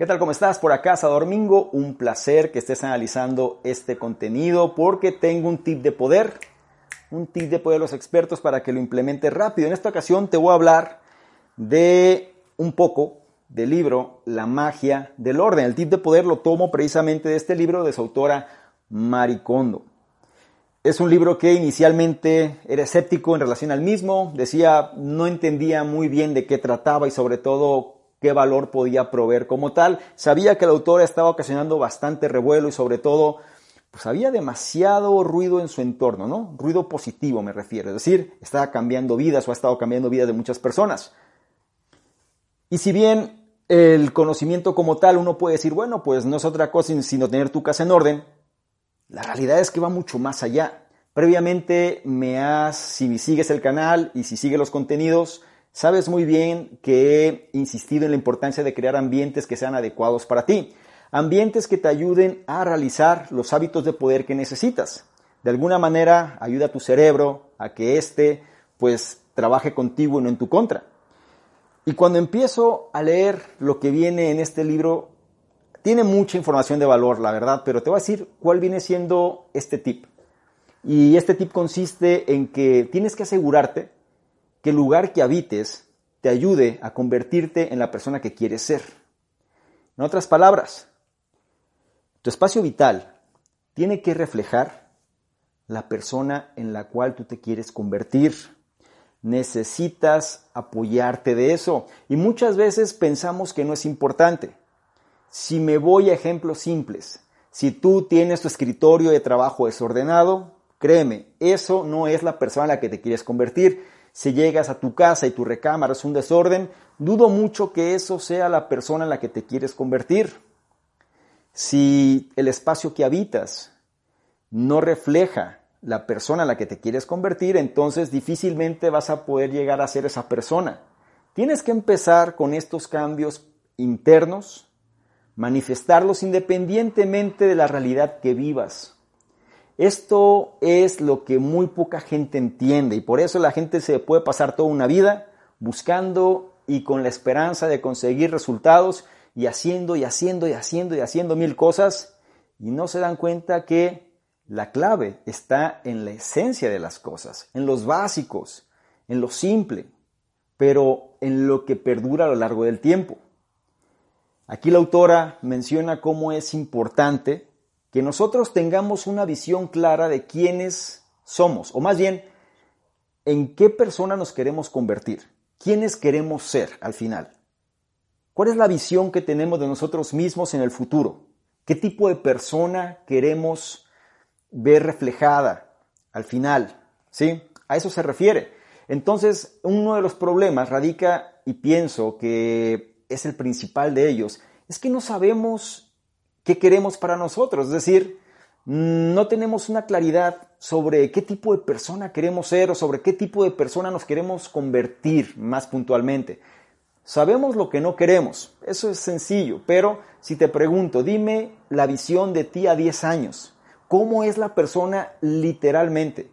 ¿Qué tal? ¿Cómo estás? Por acá, Domingo. Un placer que estés analizando este contenido porque tengo un tip de poder, un tip de poder de los expertos para que lo implementes rápido. En esta ocasión te voy a hablar de un poco del libro La magia del orden. El tip de poder lo tomo precisamente de este libro de su autora Maricondo. Es un libro que inicialmente era escéptico en relación al mismo, decía no entendía muy bien de qué trataba y sobre todo qué valor podía proveer como tal. Sabía que la autora estaba ocasionando bastante revuelo y sobre todo, pues había demasiado ruido en su entorno, ¿no? Ruido positivo me refiero, es decir, estaba cambiando vidas o ha estado cambiando vidas de muchas personas. Y si bien el conocimiento como tal uno puede decir, bueno, pues no es otra cosa sino tener tu casa en orden, la realidad es que va mucho más allá. Previamente me has, si sigues el canal y si sigues los contenidos, Sabes muy bien que he insistido en la importancia de crear ambientes que sean adecuados para ti, ambientes que te ayuden a realizar los hábitos de poder que necesitas. De alguna manera ayuda a tu cerebro a que éste pues trabaje contigo y no en tu contra. Y cuando empiezo a leer lo que viene en este libro, tiene mucha información de valor, la verdad, pero te voy a decir cuál viene siendo este tip. Y este tip consiste en que tienes que asegurarte que el lugar que habites te ayude a convertirte en la persona que quieres ser. En otras palabras, tu espacio vital tiene que reflejar la persona en la cual tú te quieres convertir. Necesitas apoyarte de eso. Y muchas veces pensamos que no es importante. Si me voy a ejemplos simples, si tú tienes tu escritorio de trabajo desordenado, créeme, eso no es la persona en la que te quieres convertir si llegas a tu casa y tu recámara es un desorden, dudo mucho que eso sea la persona en la que te quieres convertir. Si el espacio que habitas no refleja la persona en la que te quieres convertir, entonces difícilmente vas a poder llegar a ser esa persona. Tienes que empezar con estos cambios internos, manifestarlos independientemente de la realidad que vivas. Esto es lo que muy poca gente entiende y por eso la gente se puede pasar toda una vida buscando y con la esperanza de conseguir resultados y haciendo y haciendo y haciendo y haciendo mil cosas y no se dan cuenta que la clave está en la esencia de las cosas, en los básicos, en lo simple, pero en lo que perdura a lo largo del tiempo. Aquí la autora menciona cómo es importante que nosotros tengamos una visión clara de quiénes somos, o más bien, en qué persona nos queremos convertir, quiénes queremos ser al final. ¿Cuál es la visión que tenemos de nosotros mismos en el futuro? ¿Qué tipo de persona queremos ver reflejada al final? ¿Sí? A eso se refiere. Entonces, uno de los problemas radica, y pienso que es el principal de ellos, es que no sabemos qué queremos para nosotros. Es decir, no tenemos una claridad sobre qué tipo de persona queremos ser o sobre qué tipo de persona nos queremos convertir más puntualmente. Sabemos lo que no queremos, eso es sencillo, pero si te pregunto, dime la visión de ti a 10 años, ¿cómo es la persona literalmente?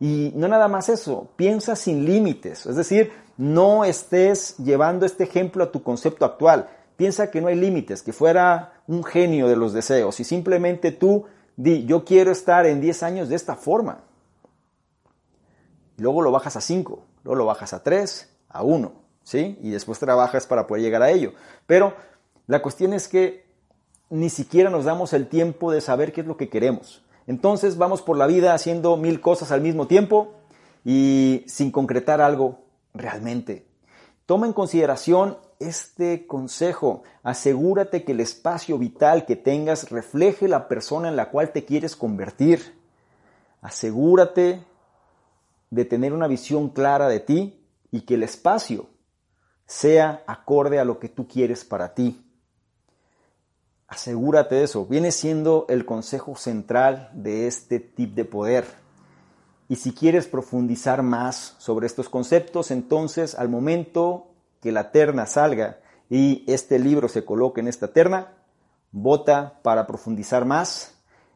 Y no nada más eso, piensa sin límites, es decir, no estés llevando este ejemplo a tu concepto actual, piensa que no hay límites, que fuera un genio de los deseos y simplemente tú di, yo quiero estar en 10 años de esta forma. Luego lo bajas a 5, luego lo bajas a 3, a 1, ¿sí? Y después trabajas para poder llegar a ello. Pero la cuestión es que ni siquiera nos damos el tiempo de saber qué es lo que queremos. Entonces vamos por la vida haciendo mil cosas al mismo tiempo y sin concretar algo realmente. Toma en consideración este consejo. Asegúrate que el espacio vital que tengas refleje la persona en la cual te quieres convertir. Asegúrate de tener una visión clara de ti y que el espacio sea acorde a lo que tú quieres para ti. Asegúrate de eso. Viene siendo el consejo central de este tip de poder. Y si quieres profundizar más sobre estos conceptos, entonces al momento que la terna salga y este libro se coloque en esta terna, vota para profundizar más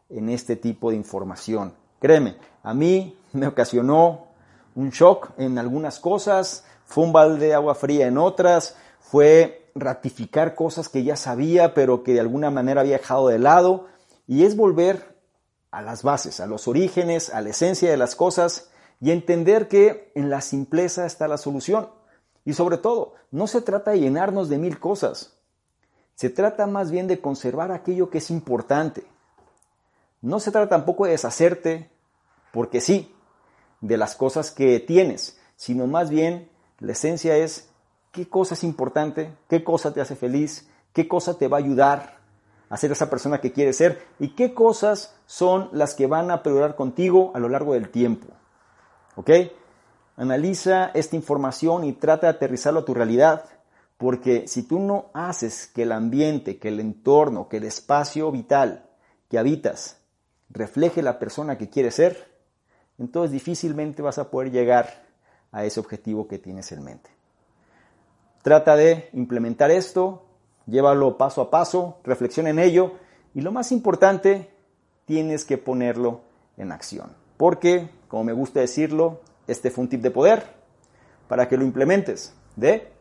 en este tipo de información. Créeme, a mí me ocasionó un shock en algunas cosas, fue un balde de agua fría en otras, fue ratificar cosas que ya sabía, pero que de alguna manera había dejado de lado, y es volver a las bases, a los orígenes, a la esencia de las cosas, y entender que en la simpleza está la solución. Y sobre todo, no se trata de llenarnos de mil cosas, se trata más bien de conservar aquello que es importante. No se trata tampoco de deshacerte, porque sí, de las cosas que tienes, sino más bien la esencia es qué cosa es importante, qué cosa te hace feliz, qué cosa te va a ayudar a ser esa persona que quieres ser y qué cosas son las que van a perdurar contigo a lo largo del tiempo. ¿Ok? Analiza esta información y trata de aterrizarlo a tu realidad, porque si tú no haces que el ambiente, que el entorno, que el espacio vital que habitas refleje la persona que quieres ser, entonces difícilmente vas a poder llegar a ese objetivo que tienes en mente. Trata de implementar esto, llévalo paso a paso, reflexiona en ello y lo más importante, tienes que ponerlo en acción. Porque, como me gusta decirlo, este fue un tip de poder para que lo implementes de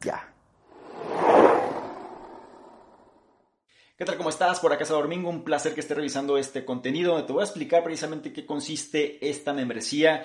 ya. ¿Qué tal? ¿Cómo estás? Por acá Domingo, un placer que estés revisando este contenido donde te voy a explicar precisamente qué consiste esta membresía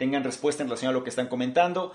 tengan respuesta en relación a lo que están comentando.